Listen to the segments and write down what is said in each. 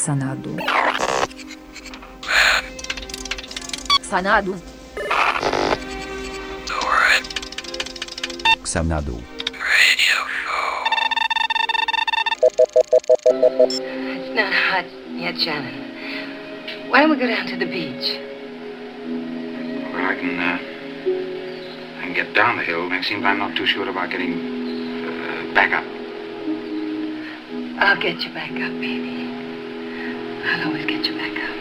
Xanadu. Xanadu. Xanadu. It's not hot yet, Shannon. Why don't we go down to the beach? Well, I can, uh, I can get down the hill. It seems I'm not too sure about getting uh, back up. I'll get you back up, baby. I'll always get you back up.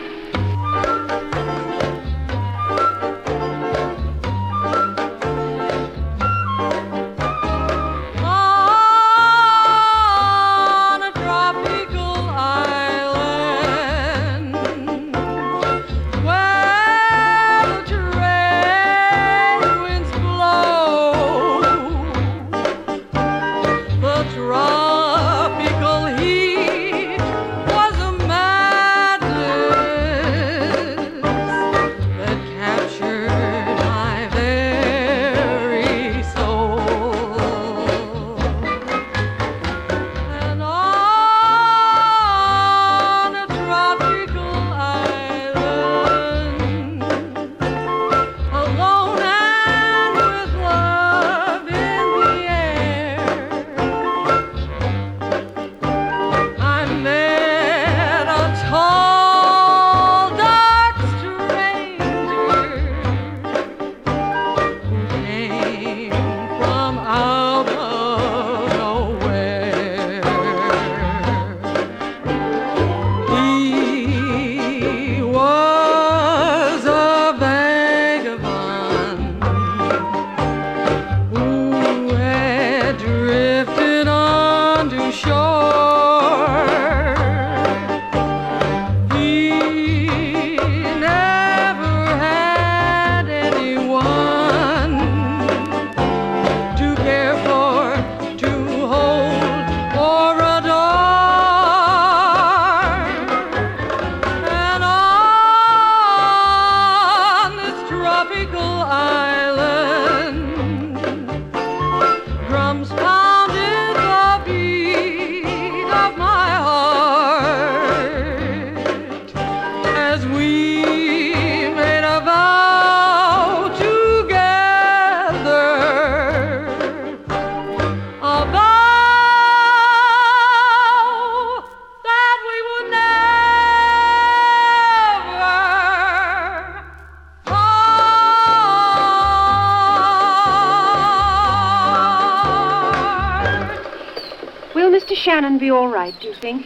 Will Mr. Shannon be all right, do you think?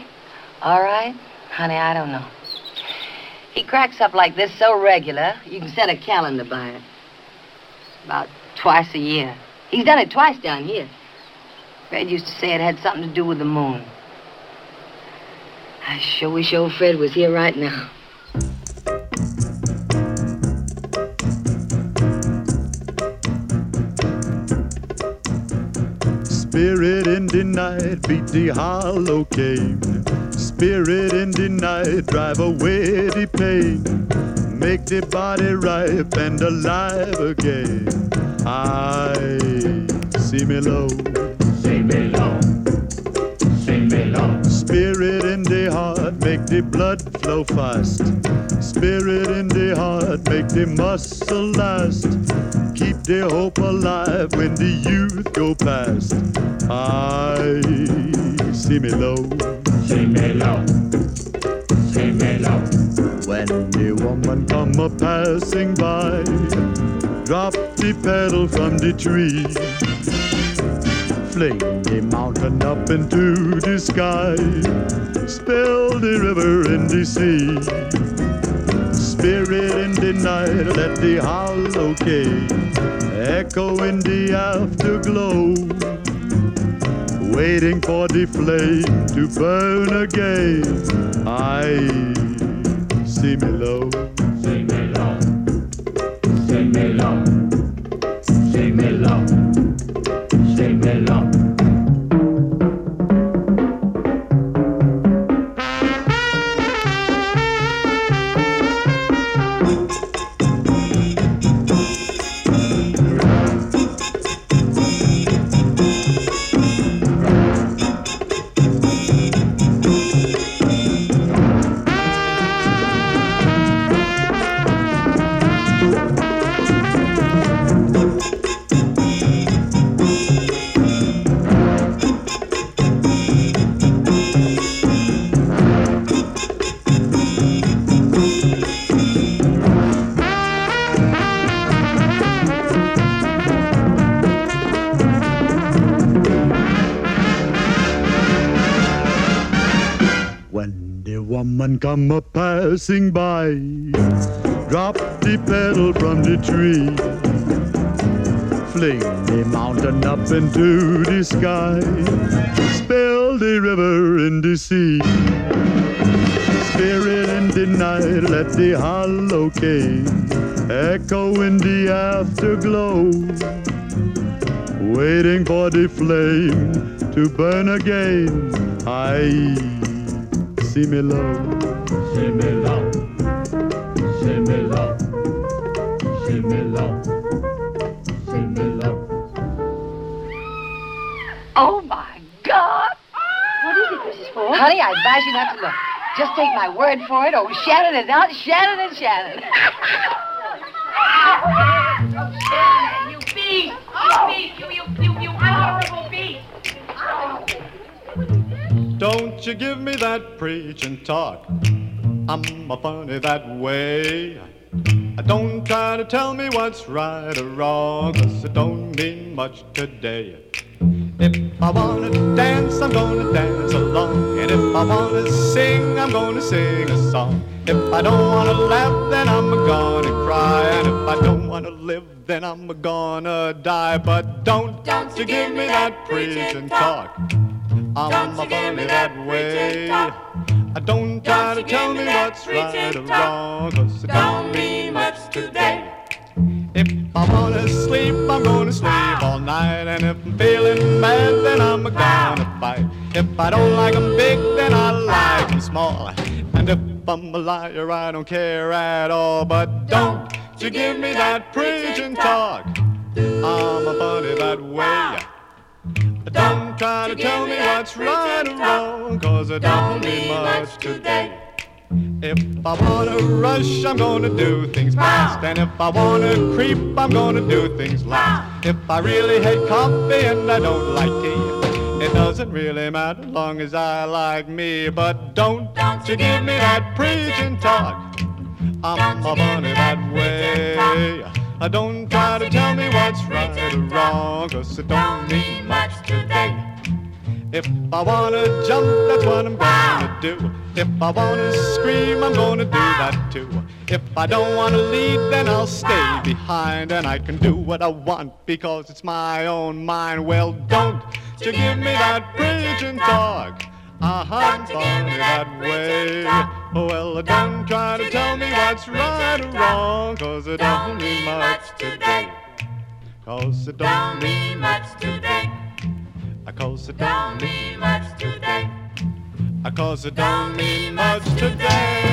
All right? Honey, I don't know. He cracks up like this so regular, you can set a calendar by it. About twice a year. He's done it twice down here. Fred used to say it had something to do with the moon. I sure wish old Fred was here right now. Spirit in the night, beat the hollow cane. Spirit in the night, drive away the pain. Make the body ripe and alive again. I see me low. See me low. See me low. In the heart, make the blood flow fast. Spirit in the heart, make the muscle last. Keep the hope alive when the youth go past. I see me low. See me low. See me low. When the woman come a passing by, drop the petal from the tree. Fling the mountain up into the sky, spill the river in the sea. Spirit in the night, let the hollow cave echo in the afterglow, waiting for the flame to burn again. I see me low, see me low, see me low, see come a passing by, drop the petal from the tree. Fling the mountain up into the sky, spill the river in the sea. Spirit in the night, let the hollow cave echo in the afterglow, waiting for the flame to burn again. I see me low, Oh, my God! What is it, Mrs. Ford? Honey, I advise you not to look. Just take my word for it. Oh, Shannon is out. Shannon and Shannon. oh, Shannon, You beast! You beast! You, you, you, you honorable beast! Don't you give me that preaching talk. I'm a funny that way. Don't try to tell me what's right or wrong, 'cause it don't mean much today. If I wanna dance, I'm gonna dance along. And if I wanna sing, I'm gonna sing a song. If I don't wanna laugh, then I'm gonna cry. And if I don't wanna live, then I'm gonna die. But don't, don't you give me that preaching talk. I'm a funny that way. I don't try to tell me what's right or wrong, 'cause it don't mean much today. If I wanna sleep, I'm gonna sleep all night. And if I'm feeling mad, then I'm gonna fight. If I don't like 'em big, then I like 'em small. And if I'm a liar, I don't care at all. But don't you give me that preaching talk. I'm a funny that way. Don't try to tell me what's right or wrong, cause it don't mean much today. If I wanna rush, I'm gonna do things fast. And if I wanna creep, I'm gonna do things last. If I really hate coffee and I don't like tea, it doesn't really matter long as I like me. But don't, don't you give me that preaching talk. I'm a bunny that way. I don't try to tell me what's right or wrong, cause it don't mean much today. If I wanna jump, that's what I'm gonna do. If I wanna scream, I'm gonna do that too. If I don't wanna lead, then I'll stay behind and I can do what I want because it's my own mind. Well, don't you give me that preaching talk. Uh-huh. I'm funny that way. Well, don't try to tell me what's right or wrong, cause it don't mean much today. Cause it don't mean much today. Uh, cause it don't mean much today. Uh, cause it don't mean much today.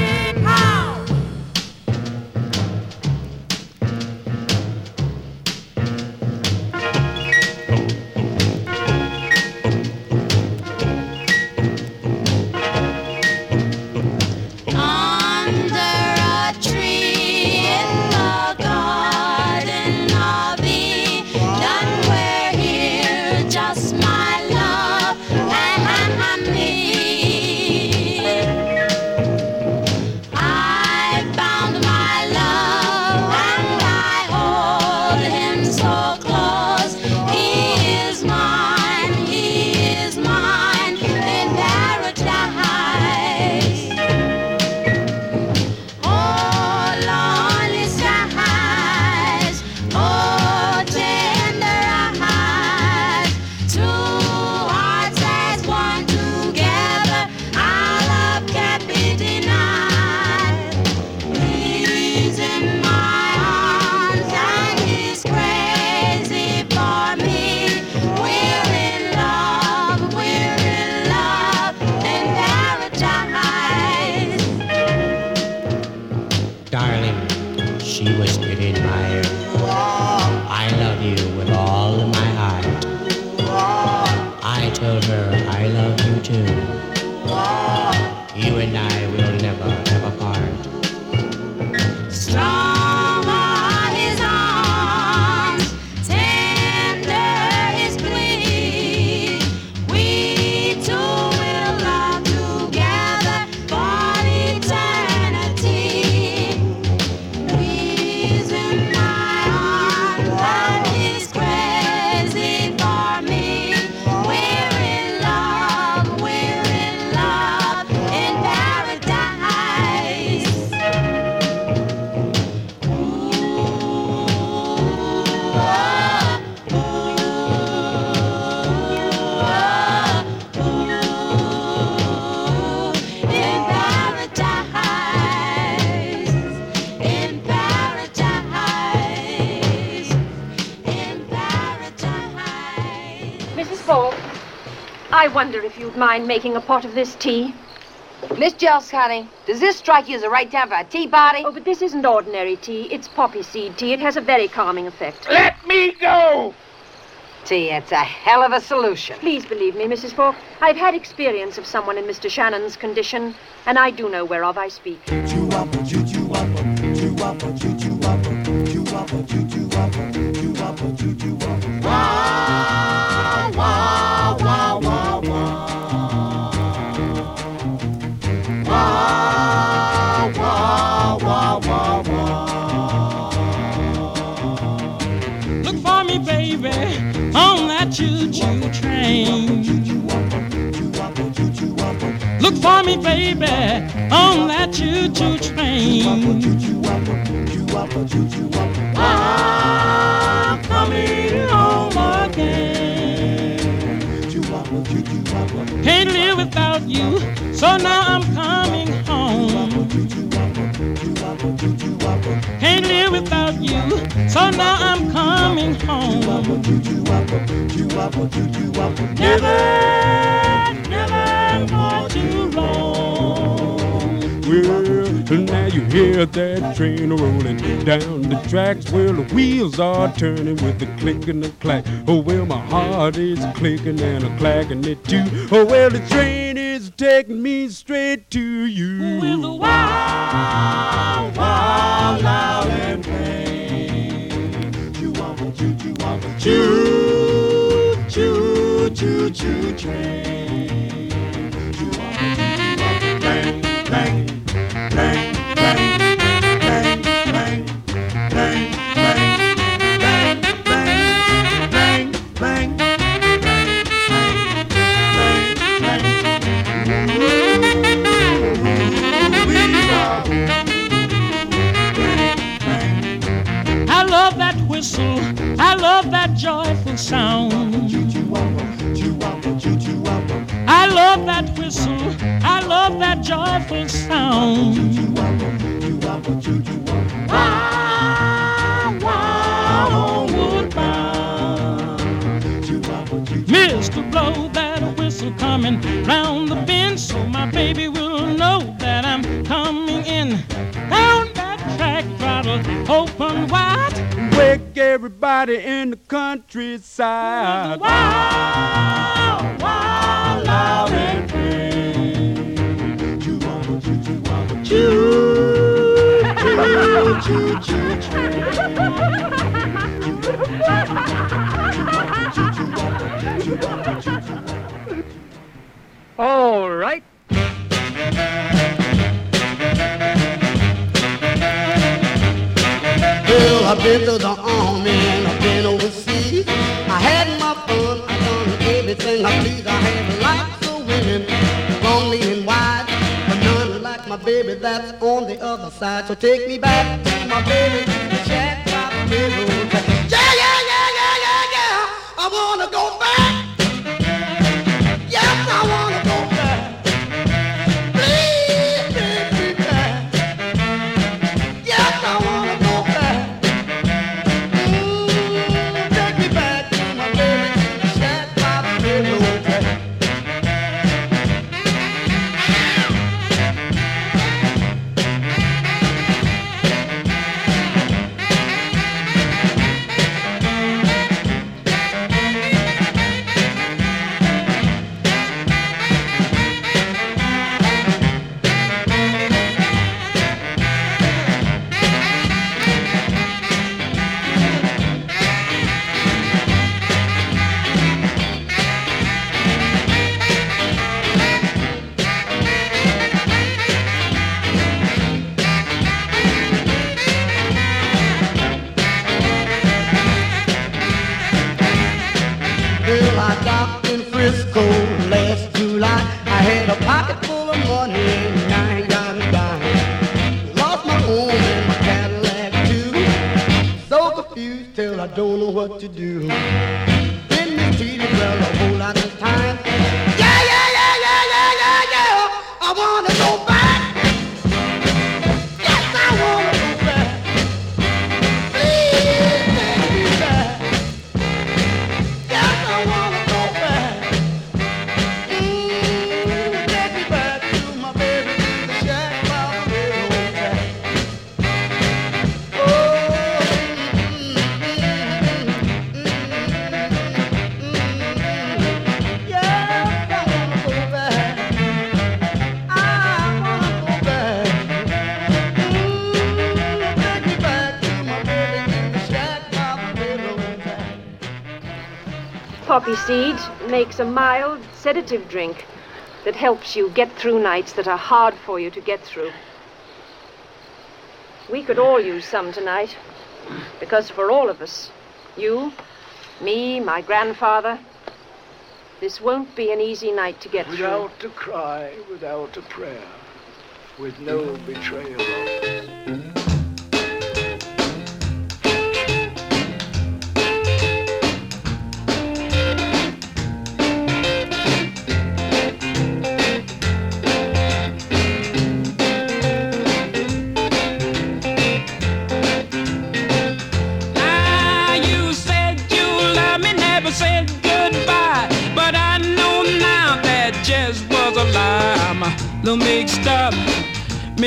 Wonder if you'd mind making a pot of this tea. Miss Jelkes, honey, does this strike you as the right time for a tea party? Oh, but this isn't ordinary tea. It's poppy seed tea. It has a very calming effect. Let me go! Tea, it's a hell of a solution. Please believe me, Mrs. Faulk. I've had experience of someone in Mr. Shannon's condition, and I do know whereof I speak. For me, baby, on that choo-choo train. Ah, I'm coming home again. Can't live without you, so now I'm coming home. Can't live without you, so now I'm coming home. Never Well, now you hear that train rolling down the tracks. Well, the wheels are turning with a click and a clack. Oh, well, my heart is clicking and a clacking it too. Oh, well, the train is taking me straight to you. With a wow, wow, loud and plain. Choo, choo, choo, choo, train. Joyful sound. I love that whistle. I love that joyful sound. Wow, wow. Mr. Blow that whistle coming round the bend so my baby will know that I'm coming in. Down that track, throttle open wide. Wake everybody in the countryside. Wow, wow, loud and clear. Choo, choo, choo, choo, All right. I've been to the army and I've been overseas. I had my fun, I done everything I please. I had lots of women, lonely and wide, but none like my baby that's on the other side. So take me back to my baby, the shack by the don't know what to do. Been mistreated well a whole lot of time. Makes a mild sedative drink that helps you get through nights that are hard for you to get through. We could all use some tonight, because for all of us, you, me, my grandfather, this won't be an easy night to get through. Without a cry, without a prayer, with no betrayal.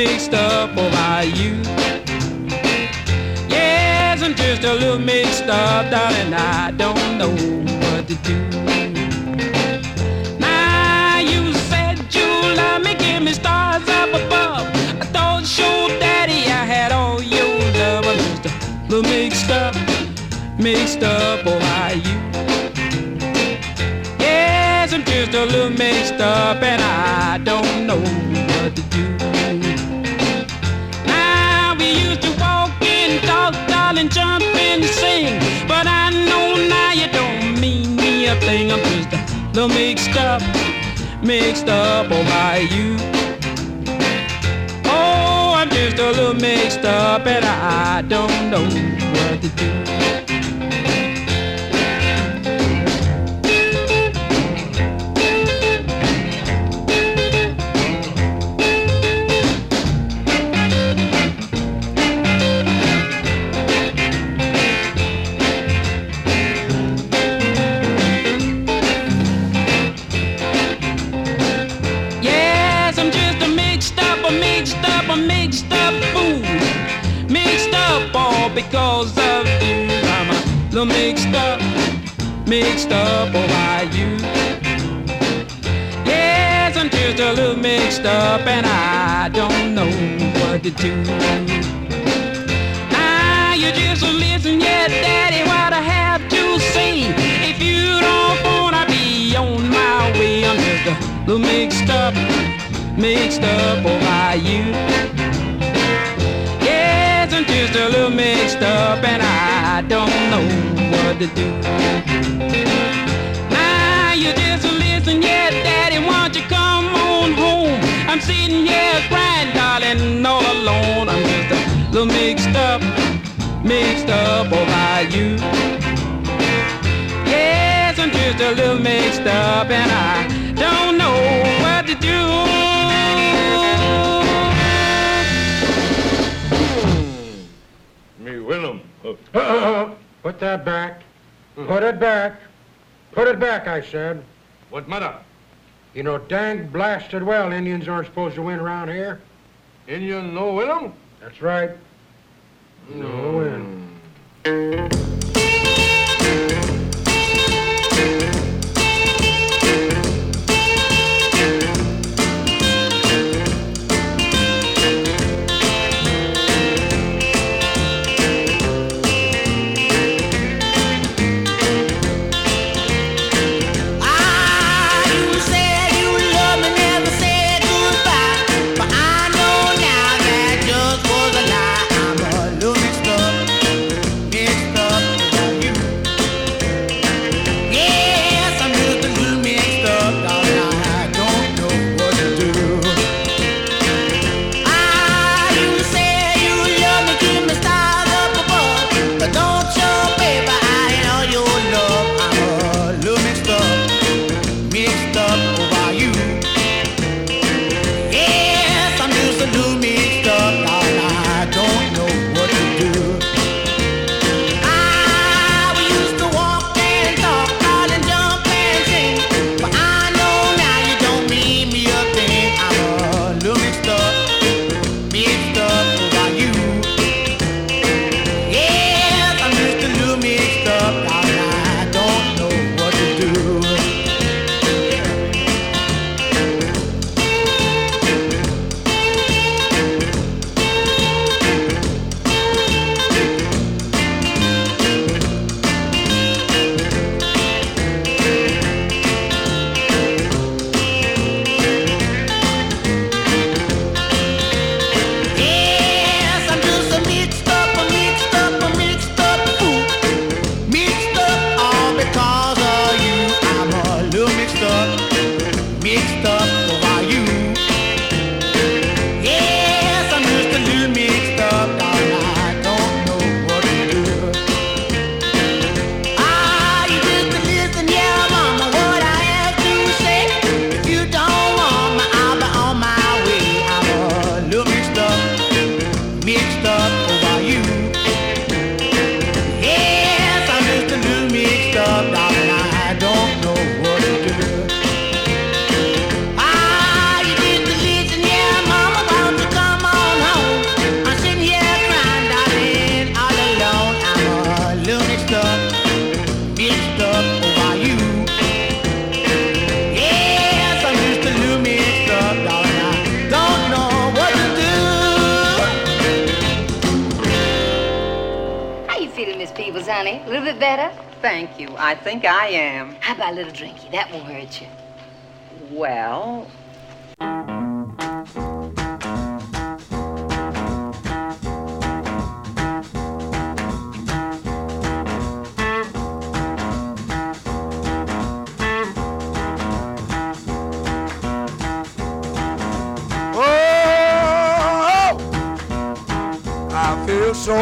Mixed up about you. Yes, I'm just a little mixed up, darling. I don't know what to do. Now you said you love me, give me stars up above. I told your daddy I had all your love. I'm just a little mixed up, mixed up about you. Yes, I'm just a little mixed up, and I don't know what to do. Darling, jump and sing, but I know now you don't mean me a thing. I'm just a little mixed up, mixed up about you. Oh, I'm just a little mixed up, and I don't know mixed up oh, all by you. Yes, I'm just a little mixed up and I don't know what to do. Now you just listen, yeah, Daddy, what I have to say. If you don't wanna be on my way, I'm just a little mixed up, mixed up oh, all by you. Little mixed up and I don't know what to do. Now you just listen, yeah, Daddy, won't you come on home? I'm sitting here crying, darling, all alone. I'm just a little mixed up, mixed up by you. Yes, I'm just a little mixed up and I don't know what to do. Put that back. Put it back. Put it back, I said. What matter? You know dang blasted well Indians aren't supposed to win around here. Indian no Willem? That's right. No hmm. win.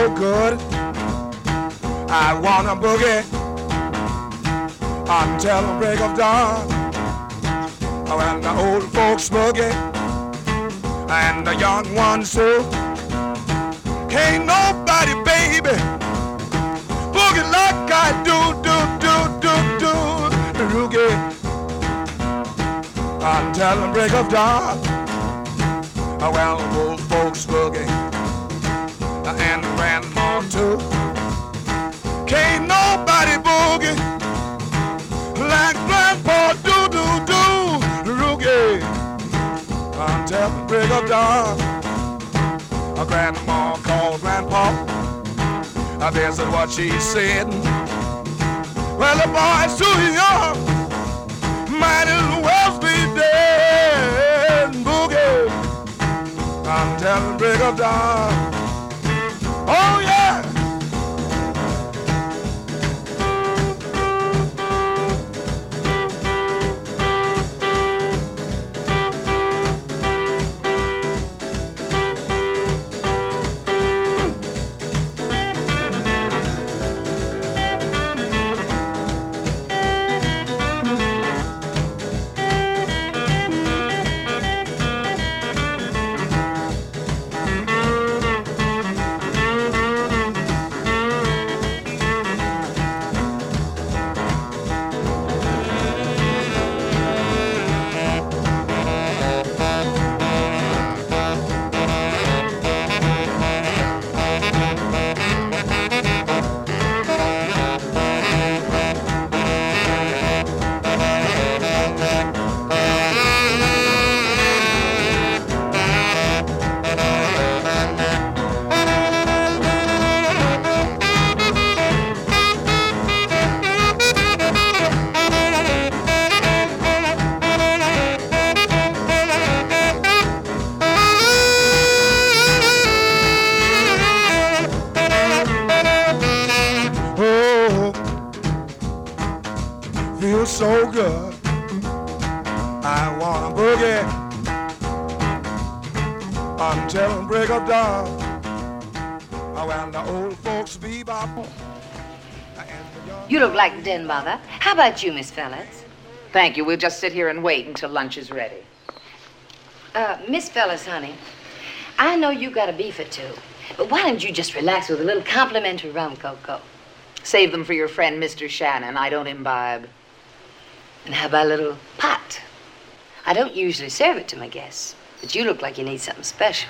So good. I wanna boogie until the break of dawn. When the old folks boogie and the young ones too. Can't nobody, baby, boogie like I do, do, do, do, do, the roogie until the break of dawn. Well, old folks boogie grandma called Grandpa. This is what she said. Well, the boy's too young, might as well be dead. Boogie until the break of dawn. Oh yeah. How about you, Miss Fellowes? thank you. We'll just sit here and wait until lunch is ready. Uh, Miss Fellowes, honey, I know you got a beef or two, but why don't you just relax with a little complimentary rum cocoa? Save them for your friend, Mr. Shannon. I don't imbibe. And how about a little pot? I don't usually serve it to my guests, but you look like you need something special.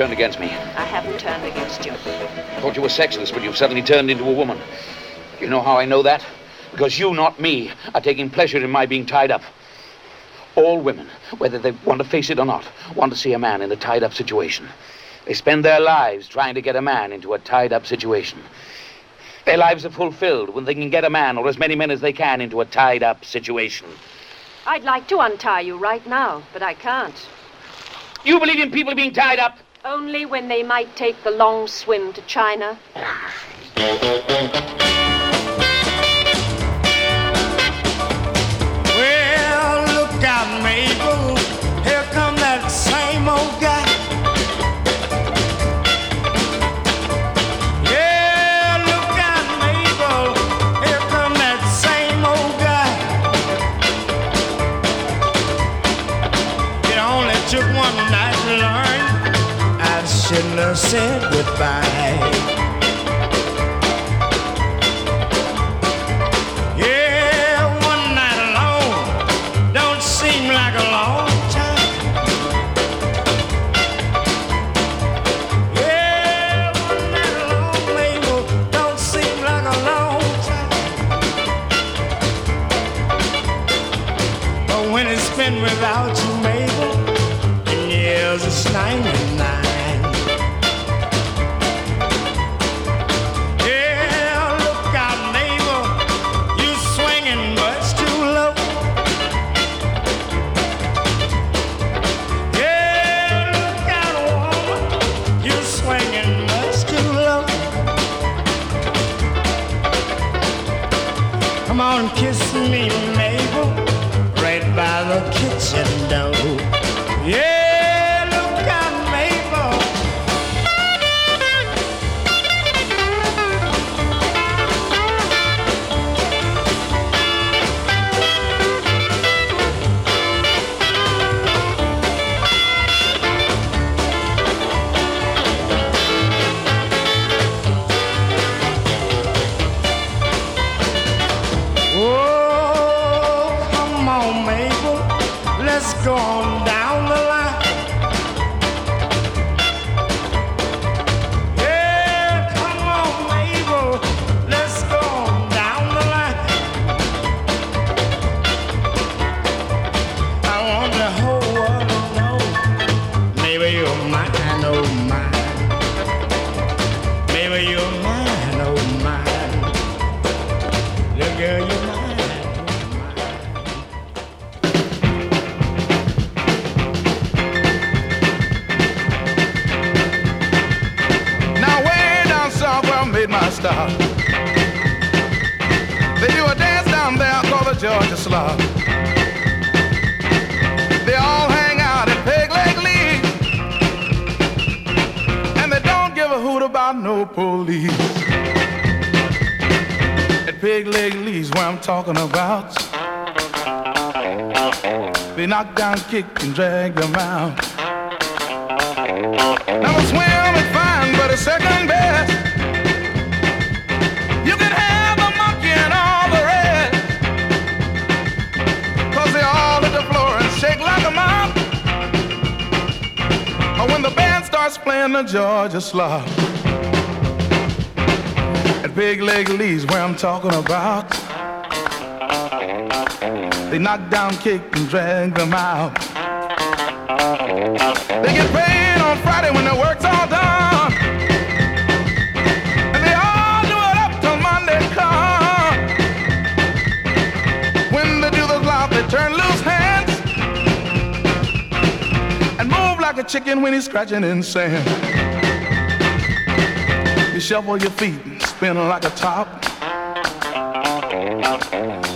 Turned against me? I haven't turned against you. I thought you were sexless, but you've suddenly turned into a woman. You know how I know that? Because you, not me, are taking pleasure in my being tied up. All women, whether they want to face it or not, want to see a man in a tied up situation. They spend their lives trying to get a man into a tied up situation. Their lives are fulfilled when they can get a man, or as many men as they can, into a tied up situation. I'd like to untie you right now, but I can't. You believe in people being tied up? Only when they might take the long swim to China. Well, look out, Mabel. Here come that same old guy. Said goodbye. Yeah, one night alone don't seem like a long time. Yeah, one night alone, Mabel, don't seem like a long time. But when it's been without you, Mabel, years it's 99. Down, kick, and drag them out. Now the swim is fine, but it's second best. You can have the monkey and all the rest. Cause they all hit the floor and shake like a mop. Or when the band starts playing the Georgia slop. At Big Leg Lee's where I'm talking about. They knock down, kick, and drag them out. They get paid on Friday when the work's all done. And they all do it up till Monday come. When they do the slop, they turn loose hands. And move like a chicken when he's scratching in sand. You shuffle your feet and spin like a top.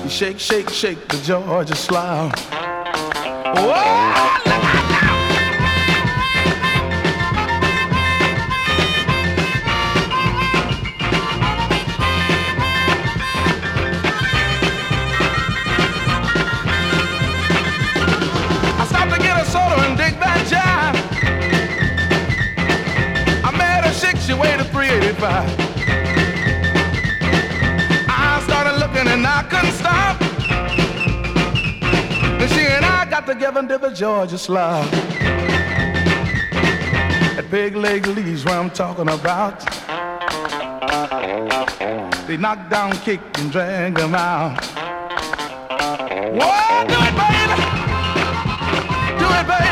Shake, shake, shake the Georgia slop. Whoa! Got together and did the Georgia slide. At Big Leg Lee's what I'm talking about. They knock down, kick, and drag them out. Whoa, do it, baby! Do it, baby!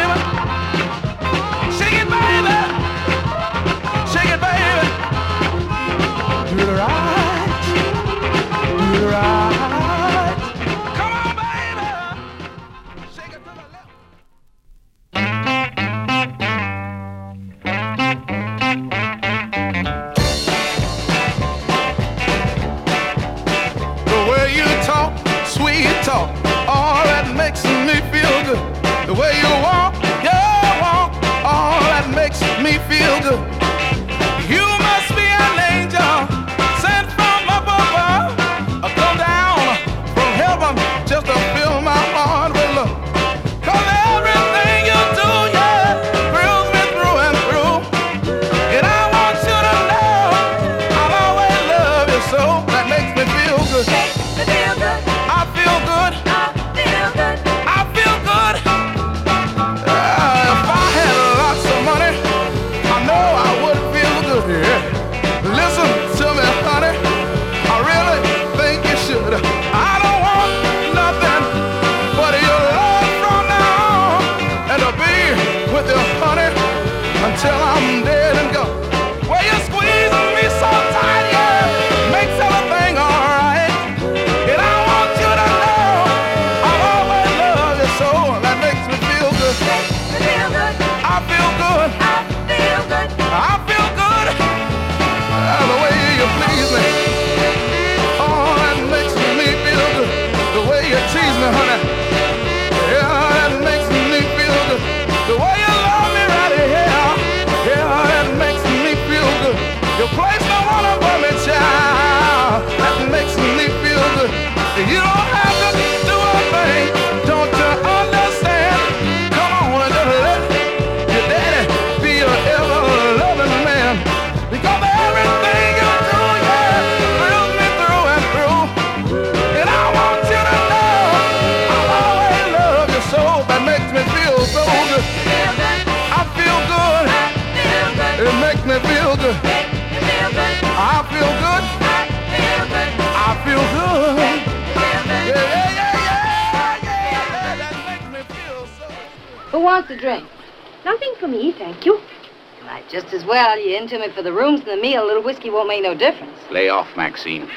Just as well. You into me for the rooms and the meal. A little whiskey won't make no difference. Lay off, Maxine.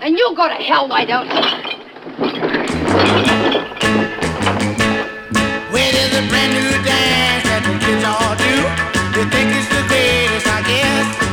And you go to hell, why don't you? Well, there's a brand new dance that the kids all do. They think it's the greatest, I guess.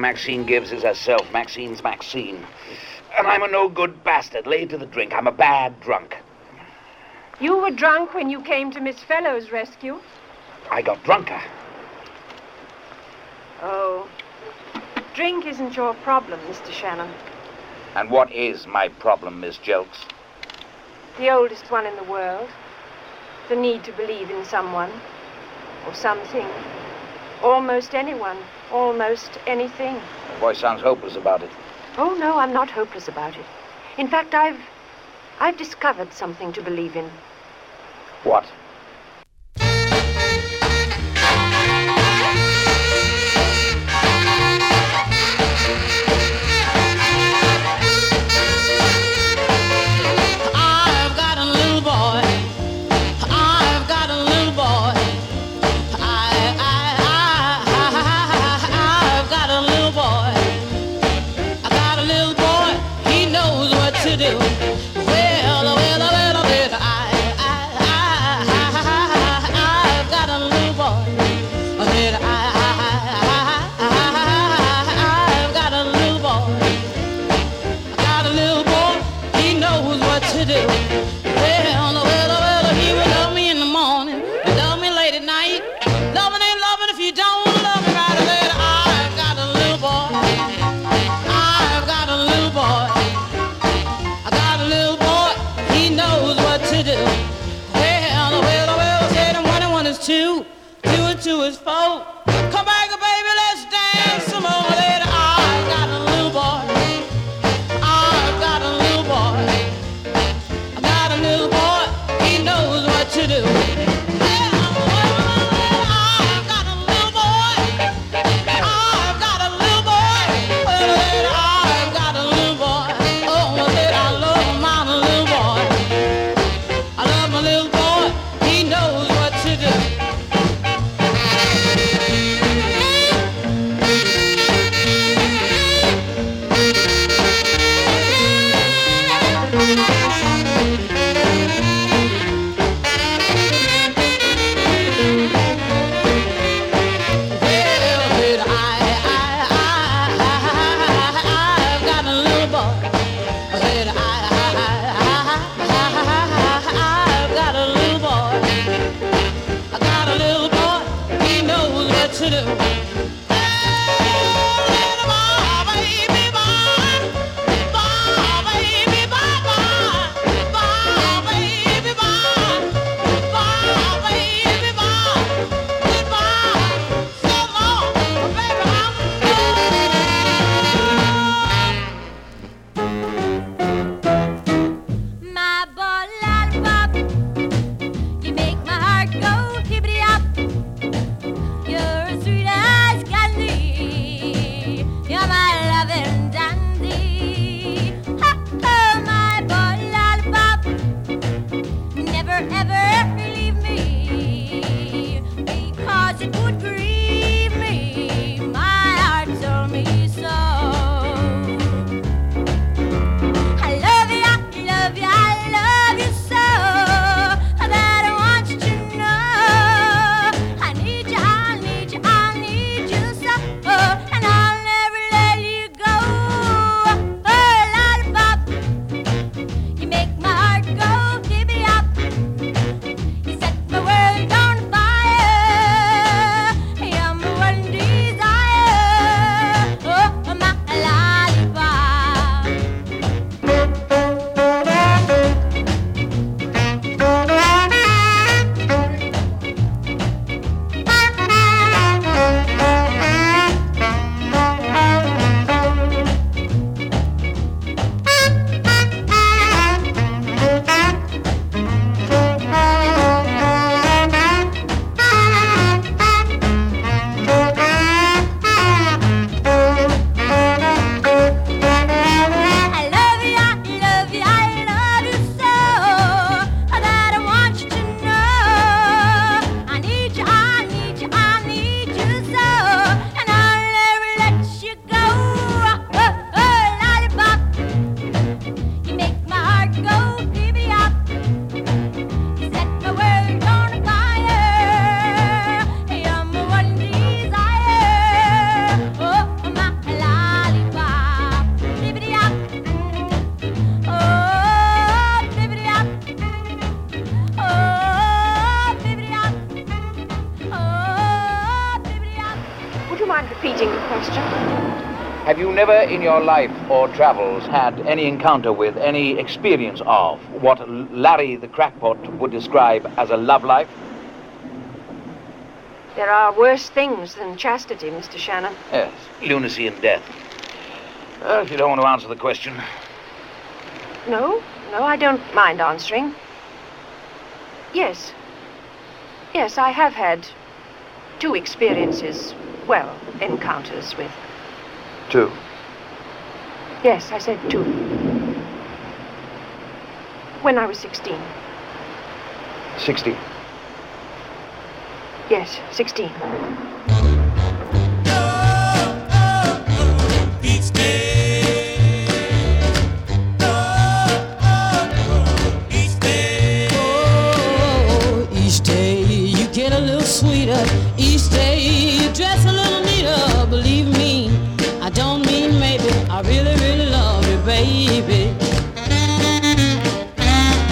Maxine gives is herself. Maxine's Maxine. And I'm a no good bastard, laid to the drink. I'm a bad drunk. You were drunk when you came to Miss Fellowes' rescue. I got drunker. Oh. Drink isn't your problem, Mr. Shannon. And what is my problem, Miss Jelkes? The oldest one in the world. The need to believe in someone or something. Almost anyone, almost anything. Your voice sounds hopeless about it. Oh, no, I'm not hopeless about it. In fact, I've. I've discovered something to believe in. What? Never in your life or travels had any encounter with, any experience of what Larry the crackpot would describe as a love life? There are worse things than chastity, Mr. Shannon. Yes, lunacy and death. Well, if you don't want to answer the question, No, no, I don't mind answering. Yes. Yes, I have had two experiences, well, encounters with. two. Yes, I said two. When I was 16. 16? Yes, 16. Oh, each day you get a little sweeter. Each day you dress a little neater. Believe me, I don't mean maybe. I really, really love you, baby.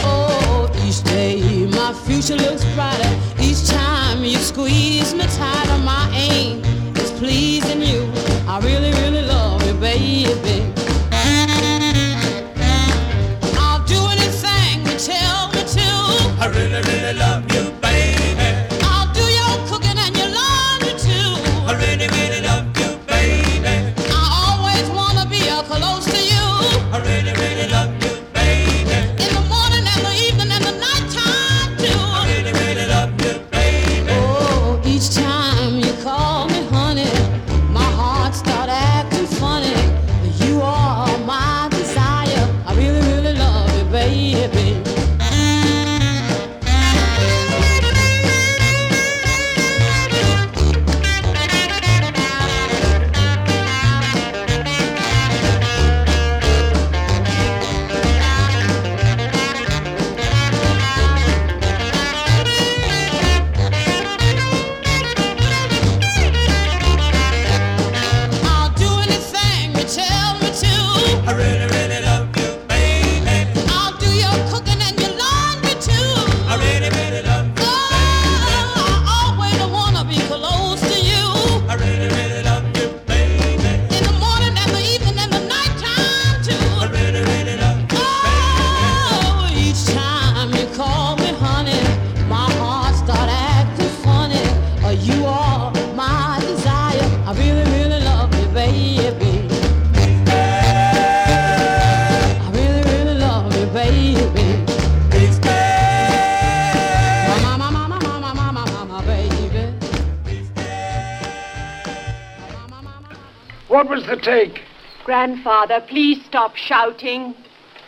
Oh, each day my future looks brighter. Each time you squeeze me tighter, my aim is pleasing you. I really, really love you, baby. Take? Grandfather, please stop shouting.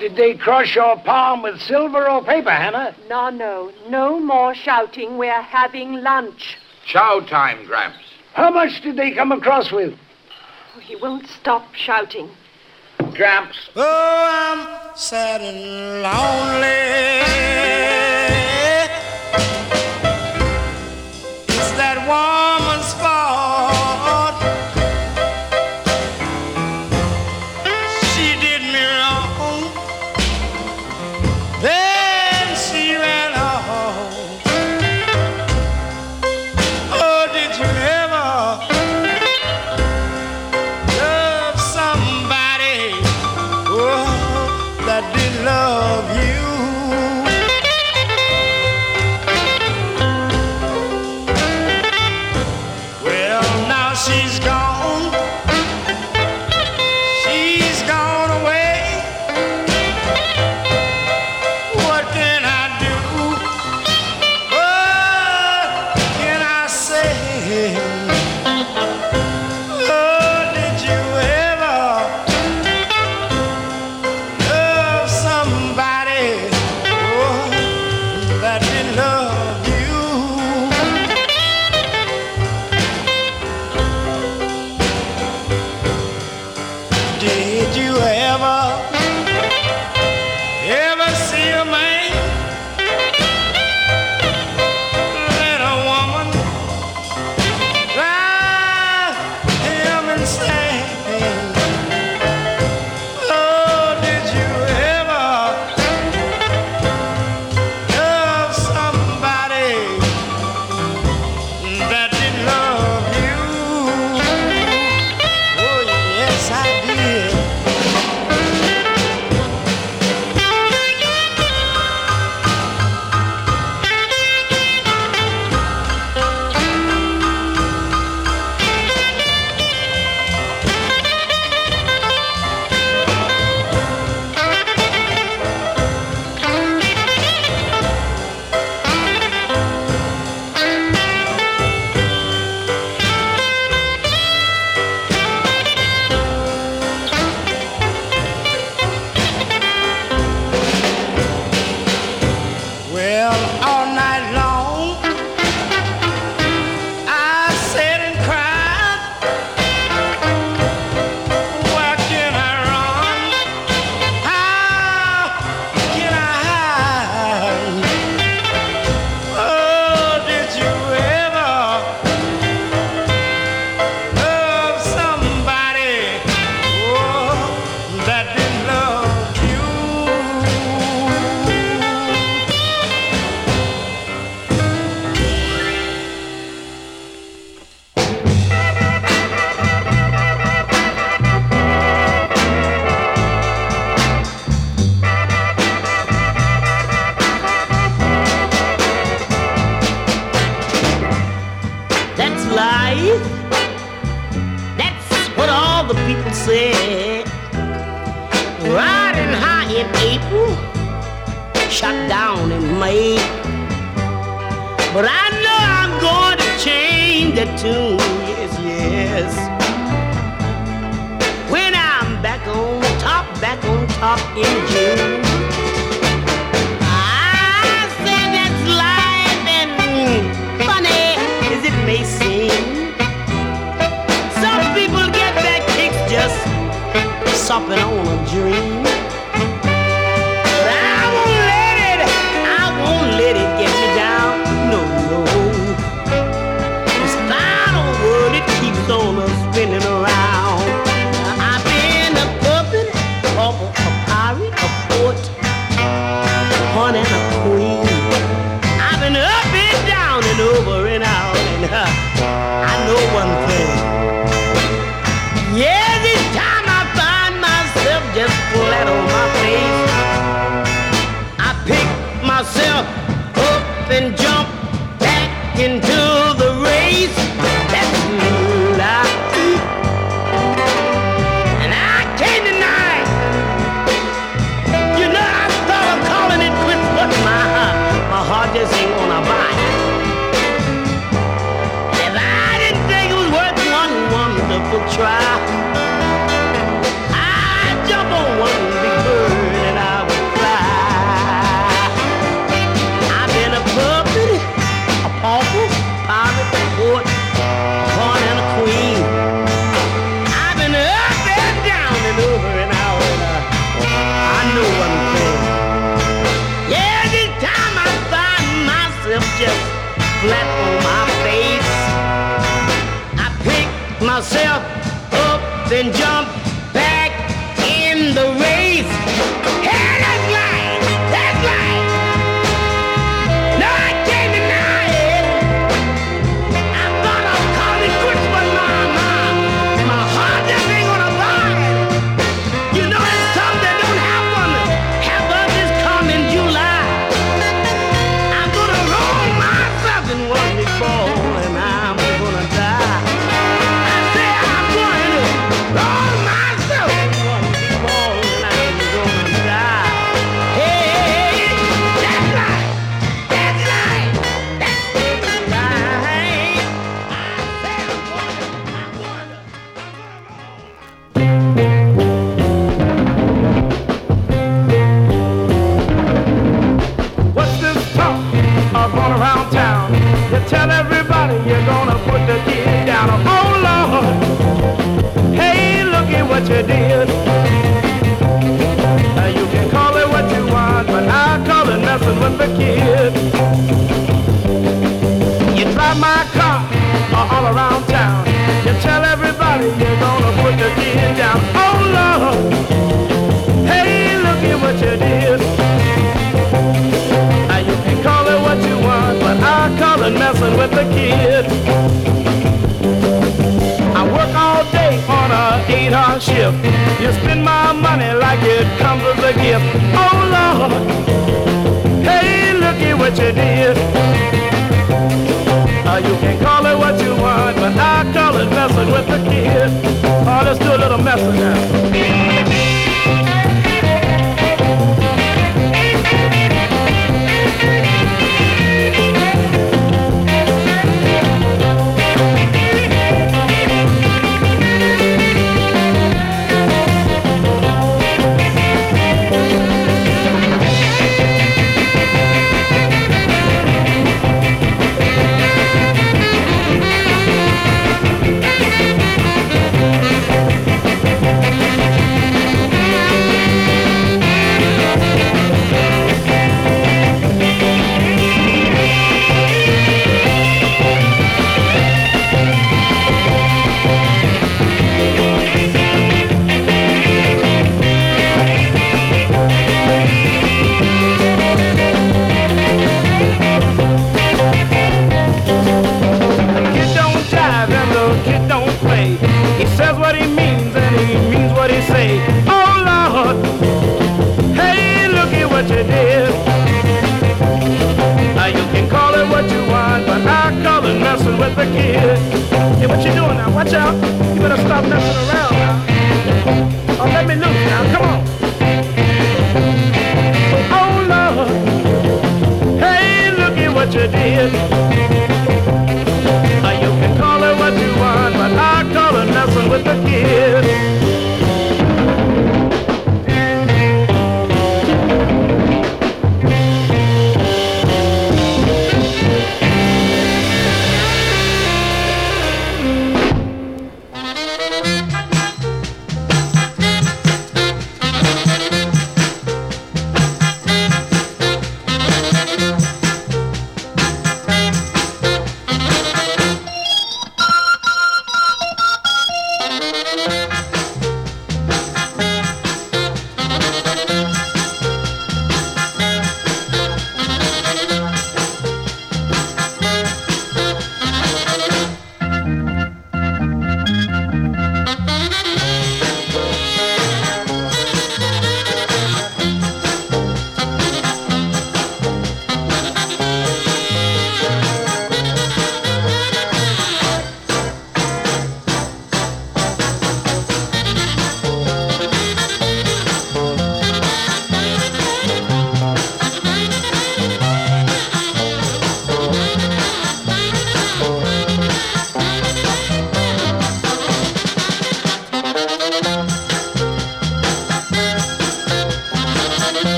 Did they crush your palm with silver or paper, Hannah? No, no, no more shouting. We're having lunch. Chow time, Gramps. How much did they come across with? Oh, he won't stop shouting. Gramps. Oh, I'm sad and lonely.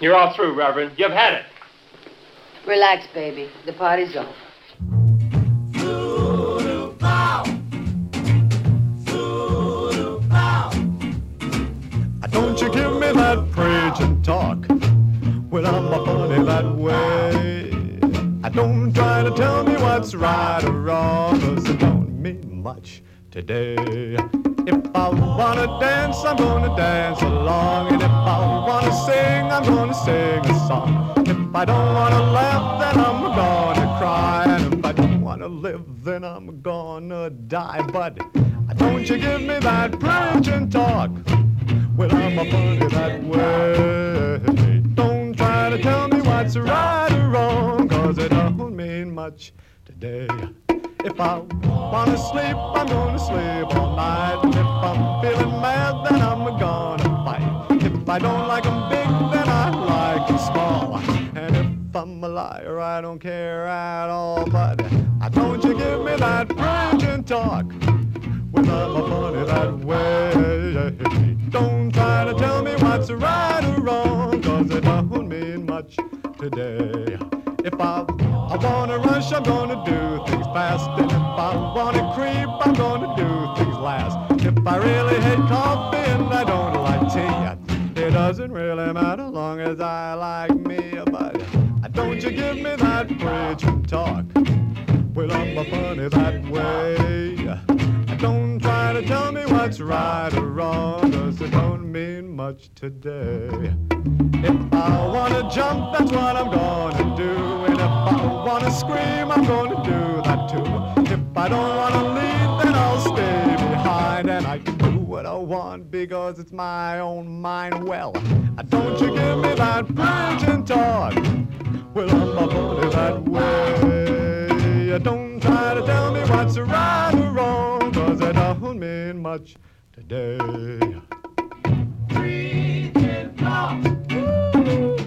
You're all through, Reverend. You've had it. Relax, baby. The party's over. Wanna dance, I'm gonna dance along. And if I wanna sing, I'm gonna sing a song. If I don't wanna laugh, then I'm gonna cry. And if I don't wanna live, then I'm gonna die. But don't you give me that preaching talk. Well, I'm a funny that way. Don't try to tell me what's right or wrong, cause it don't mean much today. If I wanna sleep, I'm gonna sleep all night. If I'm feeling mad, then I'm gonna fight. If I don't like 'em big, then I like 'em small. And if I'm a liar, I don't care at all. But uh, don't you give me that preaching talk. Well, I'm a funny that way. Don't try to tell me what's right or wrong, cause it don't mean much today. If I, I wanna rush, I'm gonna do things fast. And if I wanna creep, I'm gonna do things last. If I really hate coffee and I don't like tea, it doesn't really matter long as I like me. But don't you give me that bridge talk. Well, I'm a funny that way. Don't try to tell me what's right or wrong, cause it don't mean much today. If I wanna jump, that's what I'm gonna do. And if I wanna scream, I'm gonna do that too. If I don't wanna leave, then I'll stay behind. And I can do what I want because it's my own mind. Well, don't you give me that preaching talk. Well, I'm a bully that way don't try to tell me what's right or wrong, cause it don't mean much today. Three, ten, four.